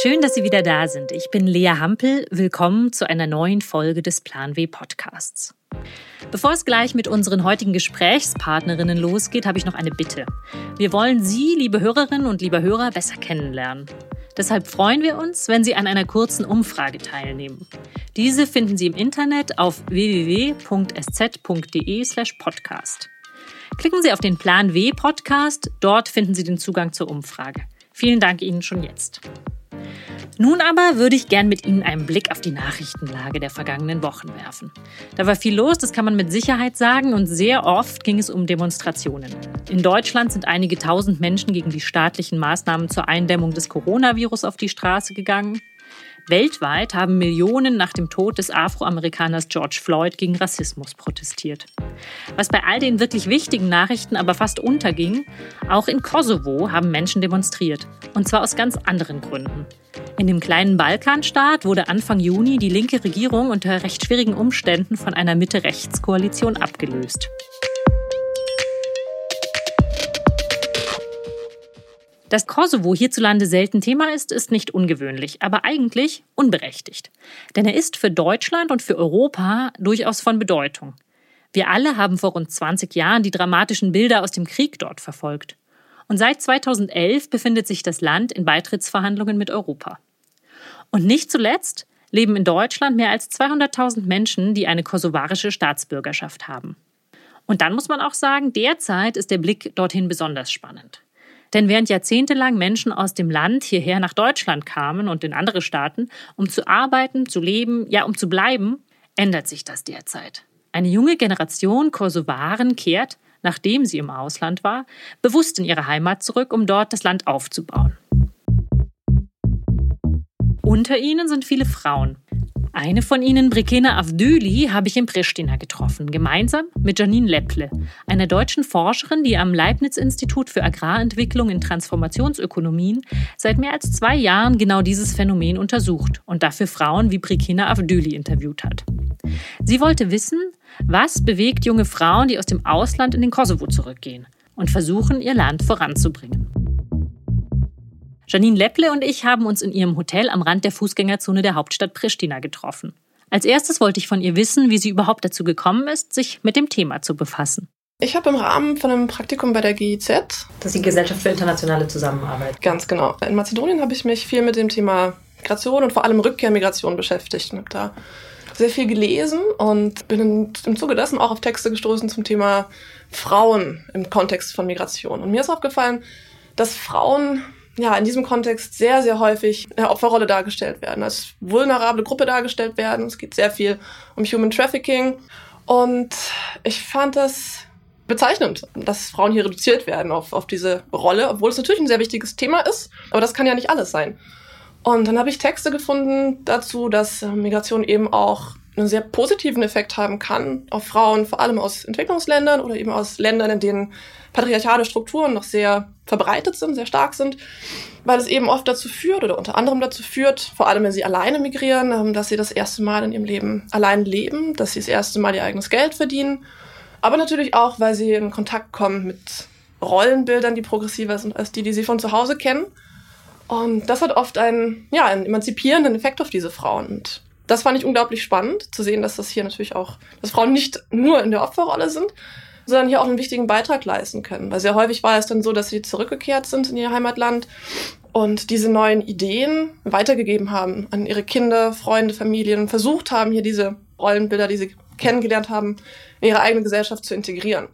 Schön, dass Sie wieder da sind. Ich bin Lea Hampel. Willkommen zu einer neuen Folge des Plan W Podcasts. Bevor es gleich mit unseren heutigen Gesprächspartnerinnen losgeht, habe ich noch eine Bitte. Wir wollen Sie, liebe Hörerinnen und liebe Hörer, besser kennenlernen. Deshalb freuen wir uns, wenn Sie an einer kurzen Umfrage teilnehmen. Diese finden Sie im Internet auf www.sz.de/podcast. Klicken Sie auf den Plan W Podcast, dort finden Sie den Zugang zur Umfrage. Vielen Dank Ihnen schon jetzt. Nun aber würde ich gern mit Ihnen einen Blick auf die Nachrichtenlage der vergangenen Wochen werfen. Da war viel los, das kann man mit Sicherheit sagen, und sehr oft ging es um Demonstrationen. In Deutschland sind einige tausend Menschen gegen die staatlichen Maßnahmen zur Eindämmung des Coronavirus auf die Straße gegangen. Weltweit haben Millionen nach dem Tod des Afroamerikaners George Floyd gegen Rassismus protestiert. Was bei all den wirklich wichtigen Nachrichten aber fast unterging, auch in Kosovo haben Menschen demonstriert. Und zwar aus ganz anderen Gründen. In dem kleinen Balkanstaat wurde Anfang Juni die linke Regierung unter recht schwierigen Umständen von einer Mitte-Rechts-Koalition abgelöst. Dass Kosovo hierzulande selten Thema ist, ist nicht ungewöhnlich, aber eigentlich unberechtigt. Denn er ist für Deutschland und für Europa durchaus von Bedeutung. Wir alle haben vor rund 20 Jahren die dramatischen Bilder aus dem Krieg dort verfolgt. Und seit 2011 befindet sich das Land in Beitrittsverhandlungen mit Europa. Und nicht zuletzt leben in Deutschland mehr als 200.000 Menschen, die eine kosovarische Staatsbürgerschaft haben. Und dann muss man auch sagen, derzeit ist der Blick dorthin besonders spannend. Denn während jahrzehntelang Menschen aus dem Land hierher nach Deutschland kamen und in andere Staaten, um zu arbeiten, zu leben, ja um zu bleiben, ändert sich das derzeit. Eine junge Generation Kosovaren kehrt, nachdem sie im Ausland war, bewusst in ihre Heimat zurück, um dort das Land aufzubauen. Unter ihnen sind viele Frauen. Eine von ihnen, Brikena Avdüli, habe ich in Pristina getroffen, gemeinsam mit Janine Lepple, einer deutschen Forscherin, die am Leibniz-Institut für Agrarentwicklung in Transformationsökonomien seit mehr als zwei Jahren genau dieses Phänomen untersucht und dafür Frauen wie Brikena Avdüli interviewt hat. Sie wollte wissen, was bewegt junge Frauen, die aus dem Ausland in den Kosovo zurückgehen und versuchen, ihr Land voranzubringen. Janine Lepple und ich haben uns in ihrem Hotel am Rand der Fußgängerzone der Hauptstadt Pristina getroffen. Als erstes wollte ich von ihr wissen, wie sie überhaupt dazu gekommen ist, sich mit dem Thema zu befassen. Ich habe im Rahmen von einem Praktikum bei der GIZ. Das ist die Gesellschaft für internationale Zusammenarbeit. Ganz genau. In Mazedonien habe ich mich viel mit dem Thema Migration und vor allem Rückkehrmigration beschäftigt und habe da sehr viel gelesen und bin im Zuge dessen auch auf Texte gestoßen zum Thema Frauen im Kontext von Migration. Und mir ist aufgefallen, dass Frauen ja, in diesem Kontext sehr, sehr häufig in der Opferrolle dargestellt werden, als vulnerable Gruppe dargestellt werden. Es geht sehr viel um Human Trafficking. Und ich fand das bezeichnend, dass Frauen hier reduziert werden auf, auf diese Rolle, obwohl es natürlich ein sehr wichtiges Thema ist. Aber das kann ja nicht alles sein. Und dann habe ich Texte gefunden dazu, dass Migration eben auch einen sehr positiven Effekt haben kann auf Frauen, vor allem aus Entwicklungsländern oder eben aus Ländern, in denen patriarchale Strukturen noch sehr verbreitet sind, sehr stark sind, weil es eben oft dazu führt oder unter anderem dazu führt, vor allem wenn sie alleine migrieren, ähm, dass sie das erste Mal in ihrem Leben allein leben, dass sie das erste Mal ihr eigenes Geld verdienen, aber natürlich auch, weil sie in Kontakt kommen mit Rollenbildern, die progressiver sind als die, die sie von zu Hause kennen. Und das hat oft einen, ja, einen emanzipierenden Effekt auf diese Frauen. Und das fand ich unglaublich spannend, zu sehen, dass das hier natürlich auch, dass Frauen nicht nur in der Opferrolle sind, sondern hier auch einen wichtigen Beitrag leisten können. Weil sehr häufig war es dann so, dass sie zurückgekehrt sind in ihr Heimatland und diese neuen Ideen weitergegeben haben an ihre Kinder, Freunde, Familien und versucht haben, hier diese Rollenbilder, die sie kennengelernt haben, in ihre eigene Gesellschaft zu integrieren.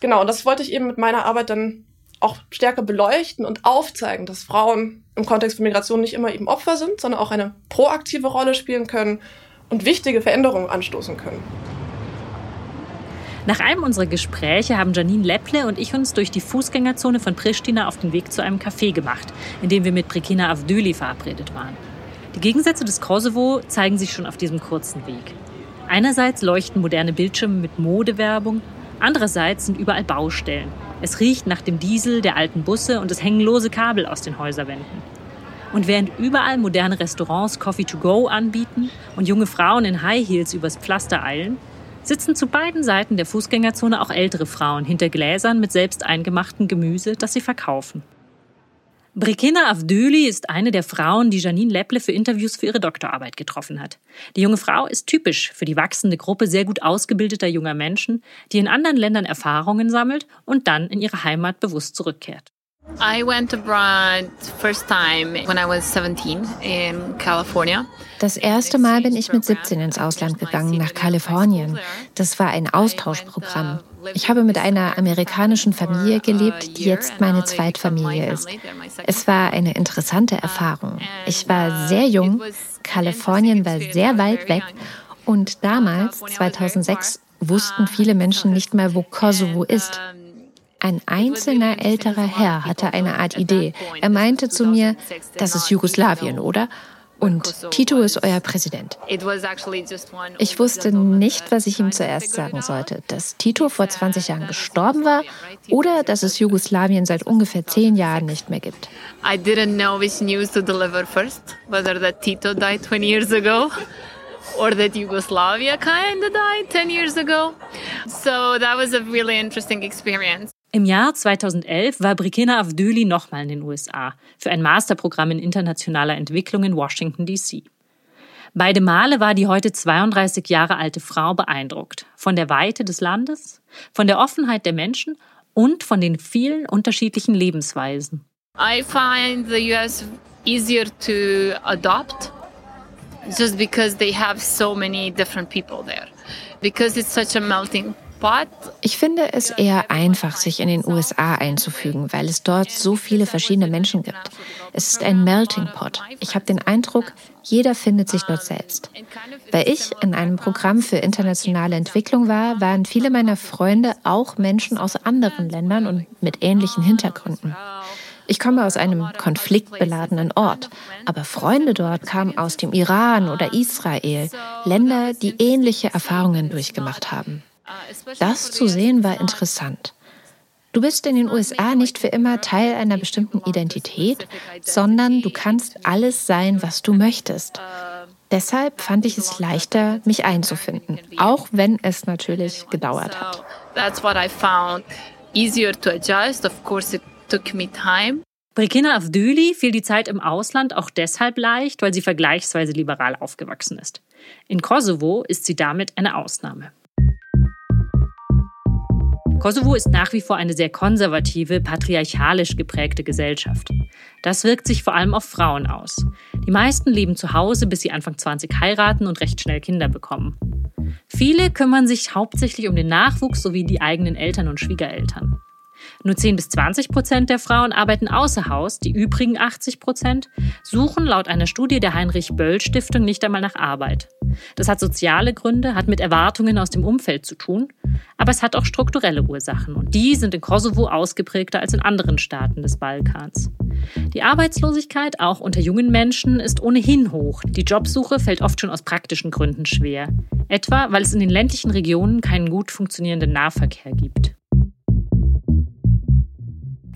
Genau, das wollte ich eben mit meiner Arbeit dann auch stärker beleuchten und aufzeigen, dass Frauen im Kontext von Migration nicht immer eben Opfer sind, sondern auch eine proaktive Rolle spielen können und wichtige Veränderungen anstoßen können. Nach einem unserer Gespräche haben Janine Lepple und ich uns durch die Fußgängerzone von Pristina auf den Weg zu einem Café gemacht, in dem wir mit Brikina Avdüli verabredet waren. Die Gegensätze des Kosovo zeigen sich schon auf diesem kurzen Weg. Einerseits leuchten moderne Bildschirme mit Modewerbung, andererseits sind überall Baustellen. Es riecht nach dem Diesel der alten Busse und es hängen lose Kabel aus den Häuserwänden. Und während überall moderne Restaurants Coffee to go anbieten und junge Frauen in High Heels übers Pflaster eilen, sitzen zu beiden Seiten der Fußgängerzone auch ältere Frauen hinter Gläsern mit selbst eingemachten Gemüse, das sie verkaufen. Brikina Avdüli ist eine der Frauen, die Janine Lepple für Interviews für ihre Doktorarbeit getroffen hat. Die junge Frau ist typisch für die wachsende Gruppe sehr gut ausgebildeter junger Menschen, die in anderen Ländern Erfahrungen sammelt und dann in ihre Heimat bewusst zurückkehrt. I went abroad first time when I was 17 in California. Das erste Mal bin ich mit 17 ins Ausland gegangen, nach Kalifornien. Das war ein Austauschprogramm. Ich habe mit einer amerikanischen Familie gelebt, die jetzt meine Zweitfamilie ist. Es war eine interessante Erfahrung. Ich war sehr jung, Kalifornien war sehr weit weg und damals, 2006, wussten viele Menschen nicht mehr, wo Kosovo ist. Ein einzelner älterer Herr hatte eine Art Idee. Er meinte zu mir, das ist Jugoslawien, oder? Und Tito ist euer Präsident. Ich wusste nicht, was ich ihm zuerst sagen sollte. Dass Tito vor 20 Jahren gestorben war oder dass es Jugoslawien seit ungefähr zehn Jahren nicht mehr gibt. I didn't know which news to deliver first, whether that Tito died 20 years ago or that Yugoslavia kind of died 10 years ago. So that was a really interesting experience. Im Jahr 2011 war Brikina Avdüli nochmal in den USA für ein Masterprogramm in internationaler Entwicklung in Washington, D.C. Beide Male war die heute 32 Jahre alte Frau beeindruckt von der Weite des Landes, von der Offenheit der Menschen und von den vielen unterschiedlichen Lebensweisen. I find the US easier to adopt just because they have so many different people there. Because it's such a melting ich finde es eher einfach, sich in den USA einzufügen, weil es dort so viele verschiedene Menschen gibt. Es ist ein Melting Pot. Ich habe den Eindruck, jeder findet sich dort selbst. Weil ich in einem Programm für internationale Entwicklung war, waren viele meiner Freunde auch Menschen aus anderen Ländern und mit ähnlichen Hintergründen. Ich komme aus einem konfliktbeladenen Ort, aber Freunde dort kamen aus dem Iran oder Israel, Länder, die ähnliche Erfahrungen durchgemacht haben. Das zu sehen war interessant. Du bist in den USA nicht für immer Teil einer bestimmten Identität, sondern du kannst alles sein, was du möchtest. Deshalb fand ich es leichter, mich einzufinden, auch wenn es natürlich gedauert hat. That's what I found easier to adjust. Of course, it took me time. Brikina Avdüli fiel die Zeit im Ausland auch deshalb leicht, weil sie vergleichsweise liberal aufgewachsen ist. In Kosovo ist sie damit eine Ausnahme. Kosovo ist nach wie vor eine sehr konservative, patriarchalisch geprägte Gesellschaft. Das wirkt sich vor allem auf Frauen aus. Die meisten leben zu Hause, bis sie Anfang 20 heiraten und recht schnell Kinder bekommen. Viele kümmern sich hauptsächlich um den Nachwuchs sowie die eigenen Eltern und Schwiegereltern. Nur 10 bis 20 Prozent der Frauen arbeiten außer Haus, die übrigen 80 Prozent suchen laut einer Studie der Heinrich-Böll-Stiftung nicht einmal nach Arbeit. Das hat soziale Gründe, hat mit Erwartungen aus dem Umfeld zu tun, aber es hat auch strukturelle Ursachen und die sind in Kosovo ausgeprägter als in anderen Staaten des Balkans. Die Arbeitslosigkeit, auch unter jungen Menschen, ist ohnehin hoch. Die Jobsuche fällt oft schon aus praktischen Gründen schwer, etwa weil es in den ländlichen Regionen keinen gut funktionierenden Nahverkehr gibt.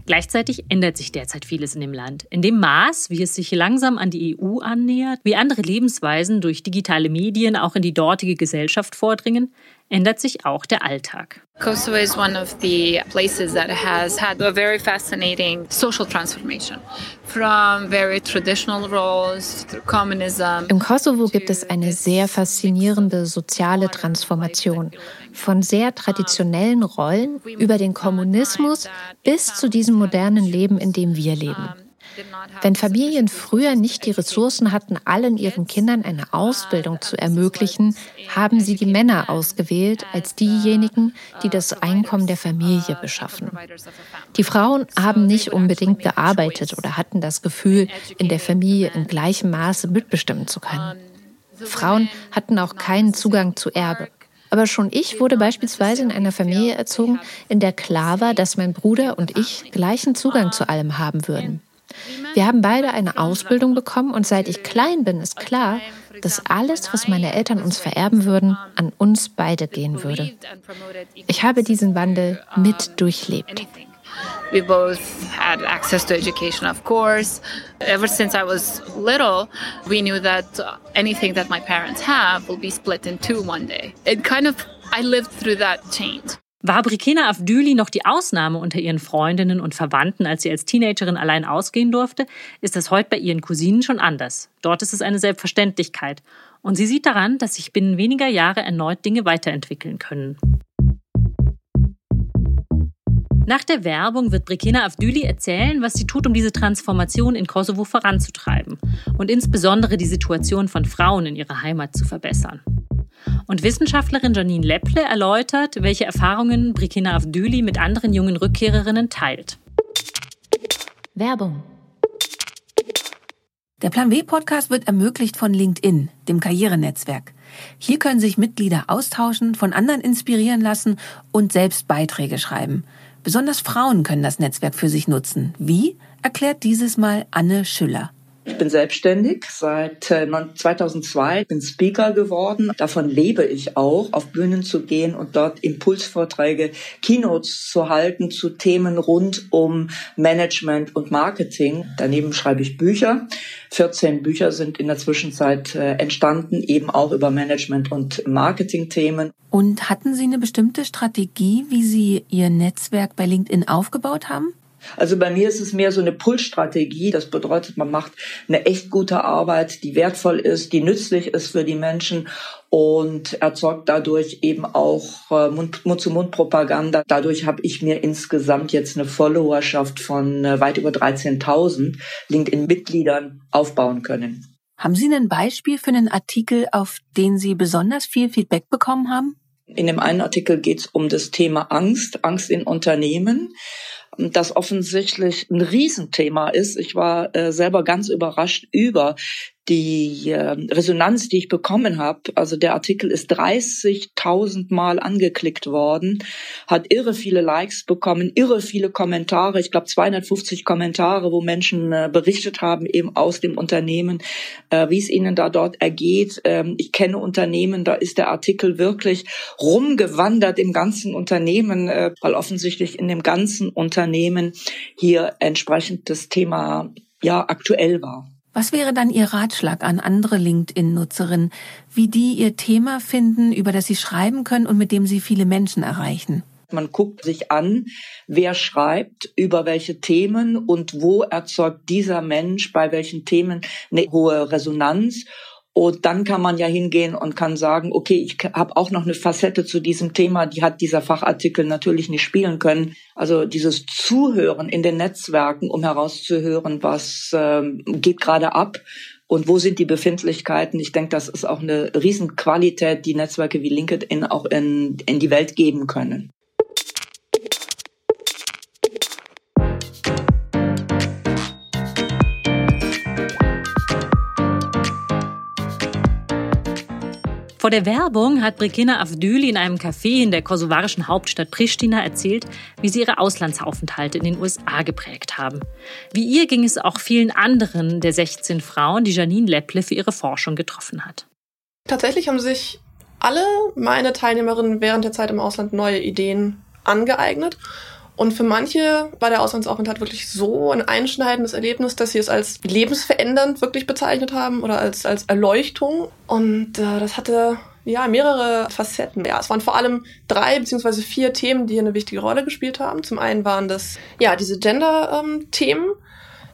Gleichzeitig ändert sich derzeit vieles in dem Land. In dem Maß, wie es sich langsam an die EU annähert, wie andere Lebensweisen durch digitale Medien auch in die dortige Gesellschaft vordringen, ändert sich auch der Alltag. Kosovo is one of the places that has had a very fascinating social transformation from very traditional roles through communism. Im Kosovo gibt es eine sehr faszinierende soziale Transformation von sehr traditionellen Rollen über den Kommunismus bis zu diesem modernen Leben, in dem wir leben. Wenn Familien früher nicht die Ressourcen hatten, allen ihren Kindern eine Ausbildung zu ermöglichen, haben sie die Männer ausgewählt als diejenigen, die das Einkommen der Familie beschaffen. Die Frauen haben nicht unbedingt gearbeitet oder hatten das Gefühl, in der Familie in gleichem Maße mitbestimmen zu können. Frauen hatten auch keinen Zugang zu Erbe. Aber schon ich wurde beispielsweise in einer Familie erzogen, in der klar war, dass mein Bruder und ich gleichen Zugang zu allem haben würden. Wir haben beide eine Ausbildung bekommen und seit ich klein bin, ist klar, dass alles, was meine Eltern uns vererben würden, an uns beide gehen würde. Ich habe diesen Wandel mit durchlebt. We both had access to education, of course. Ever since I was little, we knew that anything that my parents have will be split in two one day. It kind of, I lived through that change. War Brikena Avdüli noch die Ausnahme unter ihren Freundinnen und Verwandten, als sie als Teenagerin allein ausgehen durfte, ist das heute bei ihren Cousinen schon anders. Dort ist es eine Selbstverständlichkeit. Und sie sieht daran, dass sich binnen weniger Jahre erneut Dinge weiterentwickeln können. Nach der Werbung wird Brikina Avdüli erzählen, was sie tut, um diese Transformation in Kosovo voranzutreiben und insbesondere die Situation von Frauen in ihrer Heimat zu verbessern. Und Wissenschaftlerin Janine Lepple erläutert, welche Erfahrungen Brikina Avdüli mit anderen jungen Rückkehrerinnen teilt. Werbung. Der Plan W Podcast wird ermöglicht von LinkedIn, dem Karrierenetzwerk. Hier können sich Mitglieder austauschen, von anderen inspirieren lassen und selbst Beiträge schreiben. Besonders Frauen können das Netzwerk für sich nutzen. Wie? Erklärt dieses Mal Anne Schüller. Ich bin selbstständig seit 2002, äh, bin Speaker geworden. Davon lebe ich auch, auf Bühnen zu gehen und dort Impulsvorträge, Keynotes zu halten zu Themen rund um Management und Marketing. Daneben schreibe ich Bücher. 14 Bücher sind in der Zwischenzeit äh, entstanden, eben auch über Management und Marketing-Themen. Und hatten Sie eine bestimmte Strategie, wie Sie Ihr Netzwerk bei LinkedIn aufgebaut haben? Also bei mir ist es mehr so eine Pull-Strategie. Das bedeutet, man macht eine echt gute Arbeit, die wertvoll ist, die nützlich ist für die Menschen und erzeugt dadurch eben auch äh, Mund-zu-Mund-Propaganda. Dadurch habe ich mir insgesamt jetzt eine Followerschaft von äh, weit über 13.000 LinkedIn-Mitgliedern aufbauen können. Haben Sie ein Beispiel für einen Artikel, auf den Sie besonders viel Feedback bekommen haben? In dem einen Artikel geht es um das Thema Angst, Angst in Unternehmen das offensichtlich ein Riesenthema ist. Ich war äh, selber ganz überrascht über die äh, Resonanz, die ich bekommen habe, also der Artikel ist 30.000 Mal angeklickt worden, hat irre viele Likes bekommen, irre viele Kommentare, ich glaube 250 Kommentare, wo Menschen äh, berichtet haben eben aus dem Unternehmen, äh, wie es ihnen da dort ergeht. Ähm, ich kenne Unternehmen, da ist der Artikel wirklich rumgewandert im ganzen Unternehmen, äh, weil offensichtlich in dem ganzen Unternehmen hier entsprechend das Thema ja aktuell war. Was wäre dann Ihr Ratschlag an andere LinkedIn-Nutzerinnen, wie die Ihr Thema finden, über das Sie schreiben können und mit dem Sie viele Menschen erreichen? Man guckt sich an, wer schreibt, über welche Themen und wo erzeugt dieser Mensch bei welchen Themen eine hohe Resonanz und dann kann man ja hingehen und kann sagen, okay, ich habe auch noch eine Facette zu diesem Thema, die hat dieser Fachartikel natürlich nicht spielen können. Also dieses Zuhören in den Netzwerken, um herauszuhören, was ähm, geht gerade ab und wo sind die Befindlichkeiten. Ich denke, das ist auch eine Riesenqualität, die Netzwerke wie LinkedIn auch in, in die Welt geben können. Vor der Werbung hat Brikina Avdüli in einem Café in der kosovarischen Hauptstadt Pristina erzählt, wie sie ihre Auslandsaufenthalte in den USA geprägt haben. Wie ihr ging es auch vielen anderen der 16 Frauen, die Janine Lepple für ihre Forschung getroffen hat. Tatsächlich haben sich alle meine Teilnehmerinnen während der Zeit im Ausland neue Ideen angeeignet. Und für manche war der Auslandsaufenthalt wirklich so ein einschneidendes Erlebnis, dass sie es als lebensverändernd wirklich bezeichnet haben oder als, als Erleuchtung. Und äh, das hatte ja mehrere Facetten. Ja, es waren vor allem drei beziehungsweise vier Themen, die hier eine wichtige Rolle gespielt haben. Zum einen waren das ja diese Gender-Themen. Ähm,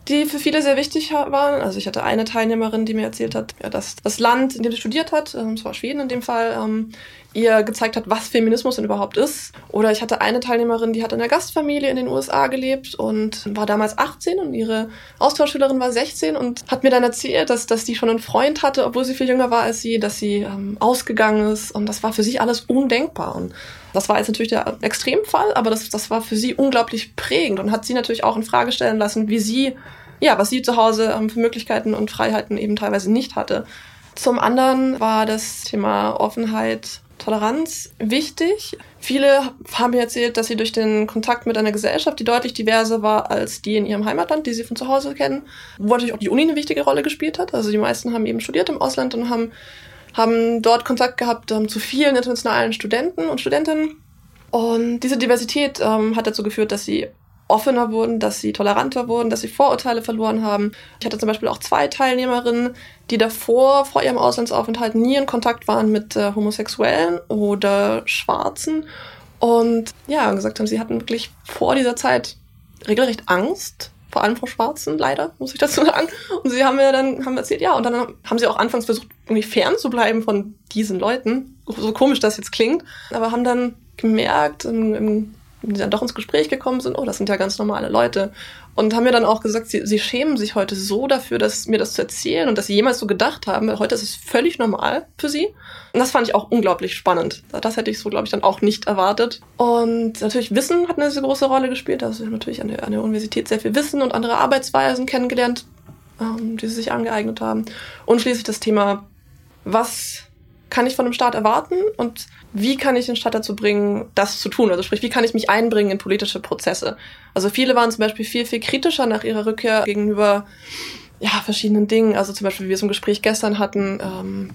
die für viele sehr wichtig waren. Also ich hatte eine Teilnehmerin, die mir erzählt hat, ja, dass das Land, in dem sie studiert hat, ähm, es war Schweden in dem Fall, ähm, ihr gezeigt hat, was Feminismus denn überhaupt ist. Oder ich hatte eine Teilnehmerin, die hat in einer Gastfamilie in den USA gelebt und war damals 18 und ihre Austauschschülerin war 16 und hat mir dann erzählt, dass, dass die schon einen Freund hatte, obwohl sie viel jünger war als sie, dass sie ähm, ausgegangen ist und das war für sie alles undenkbar. Und das war jetzt natürlich der Extremfall, aber das, das war für sie unglaublich prägend und hat sie natürlich auch in Frage stellen lassen, wie sie, ja, was sie zu Hause ähm, für Möglichkeiten und Freiheiten eben teilweise nicht hatte. Zum anderen war das Thema Offenheit Toleranz wichtig. Viele haben mir erzählt, dass sie durch den Kontakt mit einer Gesellschaft, die deutlich diverser war als die in ihrem Heimatland, die sie von zu Hause kennen, wo natürlich auch die Uni eine wichtige Rolle gespielt hat. Also die meisten haben eben studiert im Ausland und haben, haben dort Kontakt gehabt ähm, zu vielen internationalen Studenten und Studentinnen. Und diese Diversität ähm, hat dazu geführt, dass sie offener wurden, dass sie toleranter wurden, dass sie Vorurteile verloren haben. Ich hatte zum Beispiel auch zwei Teilnehmerinnen, die davor, vor ihrem Auslandsaufenthalt, nie in Kontakt waren mit äh, Homosexuellen oder Schwarzen Und ja, gesagt haben, sie hatten wirklich vor dieser Zeit regelrecht Angst, vor allem vor Schwarzen, leider, muss ich dazu sagen. Und sie haben mir dann haben erzählt, ja, und dann haben sie auch anfangs versucht, irgendwie fern zu bleiben von diesen Leuten. So komisch das jetzt klingt. Aber haben dann gemerkt, im, im die dann doch ins Gespräch gekommen sind, oh, das sind ja ganz normale Leute. Und haben mir dann auch gesagt, sie, sie schämen sich heute so dafür, dass mir das zu erzählen und dass sie jemals so gedacht haben, weil heute ist es völlig normal für sie. Und das fand ich auch unglaublich spannend. Das hätte ich so, glaube ich, dann auch nicht erwartet. Und natürlich Wissen hat eine sehr große Rolle gespielt. Also natürlich an der, an der Universität sehr viel Wissen und andere Arbeitsweisen kennengelernt, ähm, die sie sich angeeignet haben. Und schließlich das Thema, was kann ich von einem Staat erwarten und wie kann ich den Staat dazu bringen, das zu tun? Also sprich, wie kann ich mich einbringen in politische Prozesse? Also viele waren zum Beispiel viel, viel kritischer nach ihrer Rückkehr gegenüber ja, verschiedenen Dingen. Also zum Beispiel, wie wir es im Gespräch gestern hatten, ähm,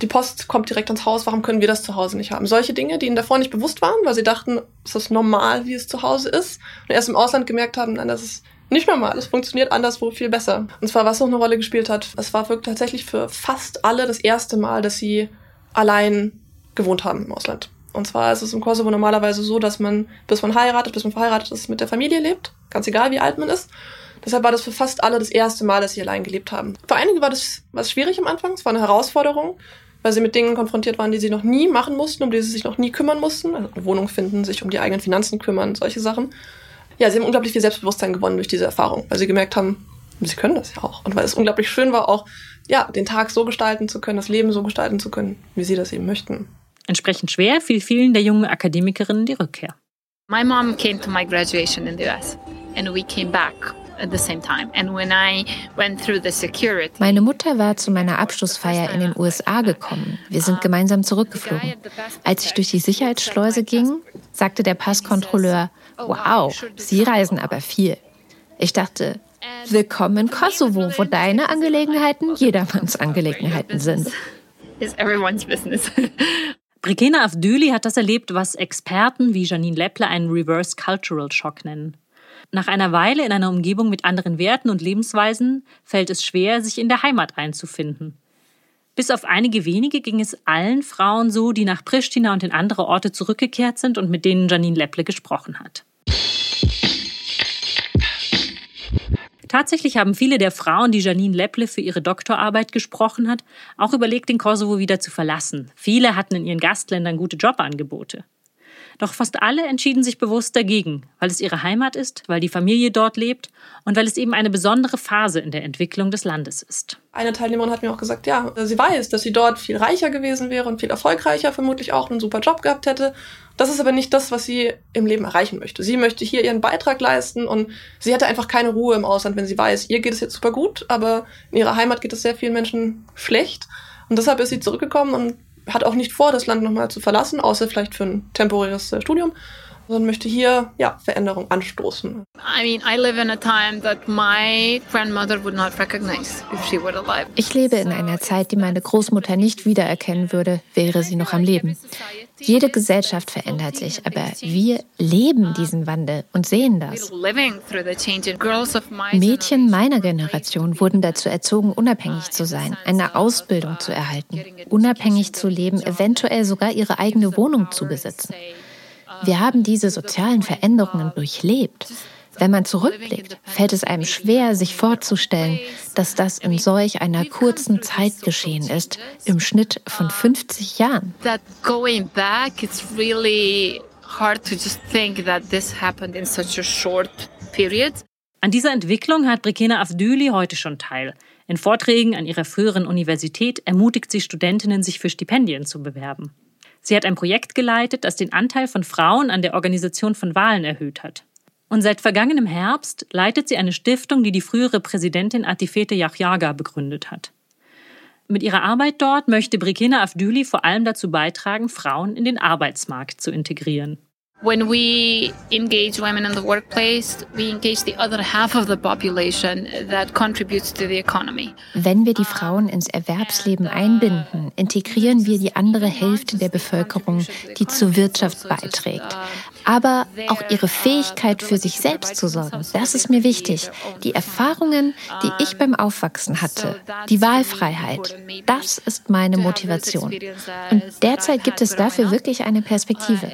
die Post kommt direkt ans Haus, warum können wir das zu Hause nicht haben? Solche Dinge, die ihnen davor nicht bewusst waren, weil sie dachten, ist normal, wie es zu Hause ist. Und erst im Ausland gemerkt haben, nein, das ist nicht normal, es funktioniert anderswo viel besser. Und zwar, was noch eine Rolle gespielt hat, es war wirklich tatsächlich für fast alle das erste Mal, dass sie allein gewohnt haben im Ausland. Und zwar ist es im Kosovo normalerweise so, dass man, bis man heiratet, bis man verheiratet ist, mit der Familie lebt. Ganz egal, wie alt man ist. Deshalb war das für fast alle das erste Mal, dass sie allein gelebt haben. Für einige war das was schwierig am Anfang. Es war eine Herausforderung, weil sie mit Dingen konfrontiert waren, die sie noch nie machen mussten, um die sie sich noch nie kümmern mussten. Also eine Wohnung finden, sich um die eigenen Finanzen kümmern, solche Sachen. Ja, sie haben unglaublich viel Selbstbewusstsein gewonnen durch diese Erfahrung, weil sie gemerkt haben, sie können das ja auch. Und weil es unglaublich schön war, auch ja, den Tag so gestalten zu können, das Leben so gestalten zu können, wie sie das eben möchten. Entsprechend schwer fiel vielen der jungen Akademikerinnen die Rückkehr. My mom came to my graduation in the US and we came back meine Mutter war zu meiner Abschlussfeier in den USA gekommen. Wir sind gemeinsam zurückgeflogen. Als ich durch die Sicherheitsschleuse ging, sagte der Passkontrolleur, wow, Sie reisen aber viel. Ich dachte, Willkommen in Kosovo, wo deine Angelegenheiten jedermanns Angelegenheiten sind. Is everyone's business. Brikena Avdüli hat das erlebt, was Experten wie Janine Lepple einen Reverse Cultural Shock nennen. Nach einer Weile in einer Umgebung mit anderen Werten und Lebensweisen fällt es schwer, sich in der Heimat einzufinden. Bis auf einige wenige ging es allen Frauen so, die nach Pristina und in andere Orte zurückgekehrt sind und mit denen Janine Lepple gesprochen hat. Tatsächlich haben viele der Frauen, die Janine Lepple für ihre Doktorarbeit gesprochen hat, auch überlegt, den Kosovo wieder zu verlassen. Viele hatten in ihren Gastländern gute Jobangebote. Doch fast alle entschieden sich bewusst dagegen, weil es ihre Heimat ist, weil die Familie dort lebt und weil es eben eine besondere Phase in der Entwicklung des Landes ist. Eine Teilnehmerin hat mir auch gesagt, ja, sie weiß, dass sie dort viel reicher gewesen wäre und viel erfolgreicher, vermutlich auch einen super Job gehabt hätte. Das ist aber nicht das, was sie im Leben erreichen möchte. Sie möchte hier ihren Beitrag leisten und sie hätte einfach keine Ruhe im Ausland, wenn sie weiß, ihr geht es jetzt super gut, aber in ihrer Heimat geht es sehr vielen Menschen schlecht. Und deshalb ist sie zurückgekommen und hat auch nicht vor, das Land nochmal zu verlassen, außer vielleicht für ein temporäres äh, Studium, sondern möchte hier ja, Veränderung anstoßen. I mean, I live in a time that my grandmother would not recognize if she were alive. Ich lebe in einer Zeit, die meine Großmutter nicht wiedererkennen würde, wäre sie noch am Leben. Jede Gesellschaft verändert sich, aber wir leben diesen Wandel und sehen das. Mädchen meiner Generation wurden dazu erzogen, unabhängig zu sein, eine Ausbildung zu erhalten, unabhängig zu leben, eventuell sogar ihre eigene Wohnung zu besitzen. Wir haben diese sozialen Veränderungen durchlebt. Wenn man zurückblickt, fällt es einem schwer, sich vorzustellen, dass das in solch einer kurzen Zeit geschehen ist, im Schnitt von 50 Jahren. An dieser Entwicklung hat Brikena Avdüli heute schon teil. In Vorträgen an ihrer früheren Universität ermutigt sie Studentinnen, sich für Stipendien zu bewerben. Sie hat ein Projekt geleitet, das den Anteil von Frauen an der Organisation von Wahlen erhöht hat. Und seit vergangenem Herbst leitet sie eine Stiftung, die die frühere Präsidentin Atifete Yahyaga begründet hat. Mit ihrer Arbeit dort möchte Brikina Avdüli vor allem dazu beitragen, Frauen in den Arbeitsmarkt zu integrieren. When we engage women in the workplace, we engage the other half of the population that contributes to the economy. Wenn wir die Frauen ins Erwerbsleben einbinden, integrieren wir die andere Hälfte der Bevölkerung, die zur Wirtschaft beiträgt. Aber auch ihre Fähigkeit für sich selbst zu sorgen. Das ist mir wichtig. Die Erfahrungen, die ich beim Aufwachsen hatte, die Wahlfreiheit, das ist meine Motivation. Und derzeit gibt es dafür wirklich eine Perspektive.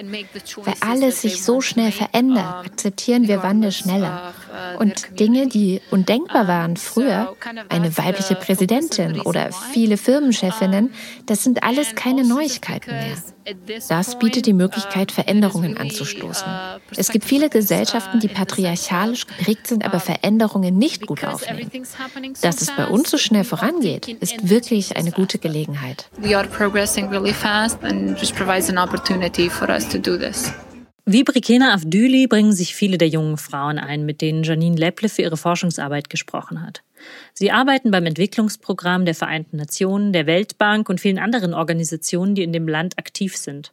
Weil alles sich so schnell verändert, akzeptieren wir Wandel schneller. Und Dinge, die undenkbar waren früher, eine weibliche Präsidentin oder viele Firmenchefinnen, das sind alles keine Neuigkeiten mehr. Das bietet die Möglichkeit, Veränderungen anzustoßen. Es gibt viele Gesellschaften, die patriarchalisch geprägt sind, aber Veränderungen nicht gut aufnehmen. Dass es bei uns so schnell vorangeht, ist wirklich eine gute Gelegenheit. We are progressing really fast and just provides an opportunity for us to do this. Wie Brikena Avdüli bringen sich viele der jungen Frauen ein, mit denen Janine Lepple für ihre Forschungsarbeit gesprochen hat. Sie arbeiten beim Entwicklungsprogramm der Vereinten Nationen, der Weltbank und vielen anderen Organisationen, die in dem Land aktiv sind.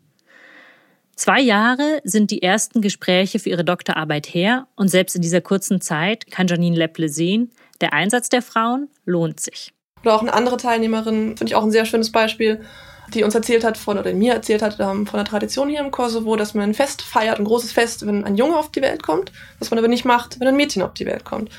Zwei Jahre sind die ersten Gespräche für ihre Doktorarbeit her und selbst in dieser kurzen Zeit kann Janine Lepple sehen, der Einsatz der Frauen lohnt sich. Oder auch eine andere Teilnehmerin, finde ich auch ein sehr schönes Beispiel, die uns erzählt hat von, oder mir erzählt hat ähm, von der Tradition hier im Kosovo, dass man ein Fest feiert, ein großes Fest, wenn ein Junge auf die Welt kommt, was man aber nicht macht, wenn ein Mädchen auf die Welt kommt.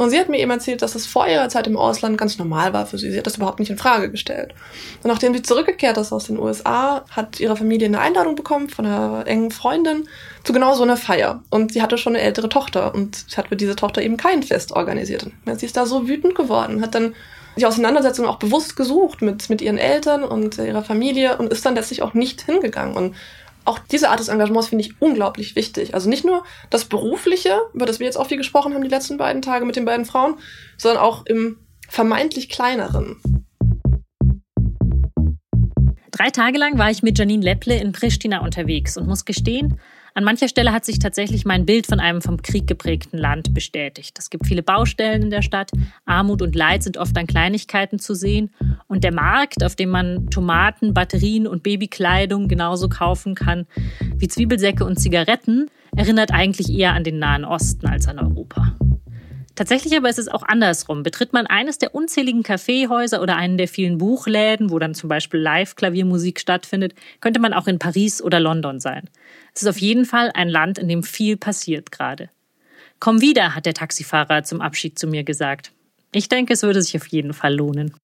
Und sie hat mir eben erzählt, dass das vor ihrer Zeit im Ausland ganz normal war für sie. Sie hat das überhaupt nicht in Frage gestellt. Und nachdem sie zurückgekehrt ist aus den USA, hat ihre Familie eine Einladung bekommen von einer engen Freundin zu genau so einer Feier. Und sie hatte schon eine ältere Tochter und hat für diese Tochter eben kein Fest organisiert. Und sie ist da so wütend geworden, hat dann die Auseinandersetzung auch bewusst gesucht mit, mit ihren Eltern und ihrer Familie und ist dann letztlich auch nicht hingegangen. Und auch diese Art des Engagements finde ich unglaublich wichtig. Also nicht nur das Berufliche, über das wir jetzt auch viel gesprochen haben die letzten beiden Tage mit den beiden Frauen, sondern auch im vermeintlich kleineren. Drei Tage lang war ich mit Janine Lepple in Pristina unterwegs und muss gestehen, an mancher Stelle hat sich tatsächlich mein Bild von einem vom Krieg geprägten Land bestätigt. Es gibt viele Baustellen in der Stadt, Armut und Leid sind oft an Kleinigkeiten zu sehen und der Markt, auf dem man Tomaten, Batterien und Babykleidung genauso kaufen kann wie Zwiebelsäcke und Zigaretten, erinnert eigentlich eher an den Nahen Osten als an Europa. Tatsächlich aber ist es auch andersrum. Betritt man eines der unzähligen Kaffeehäuser oder einen der vielen Buchläden, wo dann zum Beispiel Live-Klaviermusik stattfindet, könnte man auch in Paris oder London sein. Es ist auf jeden Fall ein Land, in dem viel passiert gerade. Komm wieder, hat der Taxifahrer zum Abschied zu mir gesagt. Ich denke, es würde sich auf jeden Fall lohnen.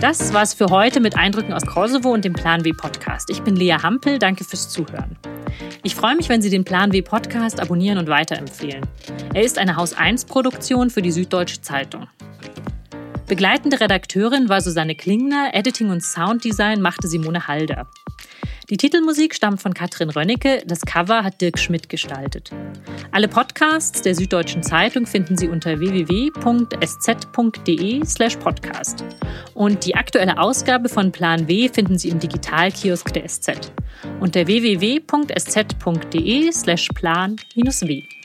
Das war's für heute mit Eindrücken aus Kosovo und dem Plan W Podcast. Ich bin Lea Hampel, danke fürs Zuhören. Ich freue mich, wenn Sie den Plan W Podcast abonnieren und weiterempfehlen. Er ist eine Haus 1 Produktion für die Süddeutsche Zeitung. Begleitende Redakteurin war Susanne Klingner, Editing und Sounddesign machte Simone Halder. Die Titelmusik stammt von Katrin Rönnecke, das Cover hat Dirk Schmidt gestaltet. Alle Podcasts der Süddeutschen Zeitung finden Sie unter www.sz.de/podcast. Und die aktuelle Ausgabe von Plan W finden Sie im Digitalkiosk der SZ unter www.sz.de/plan-w.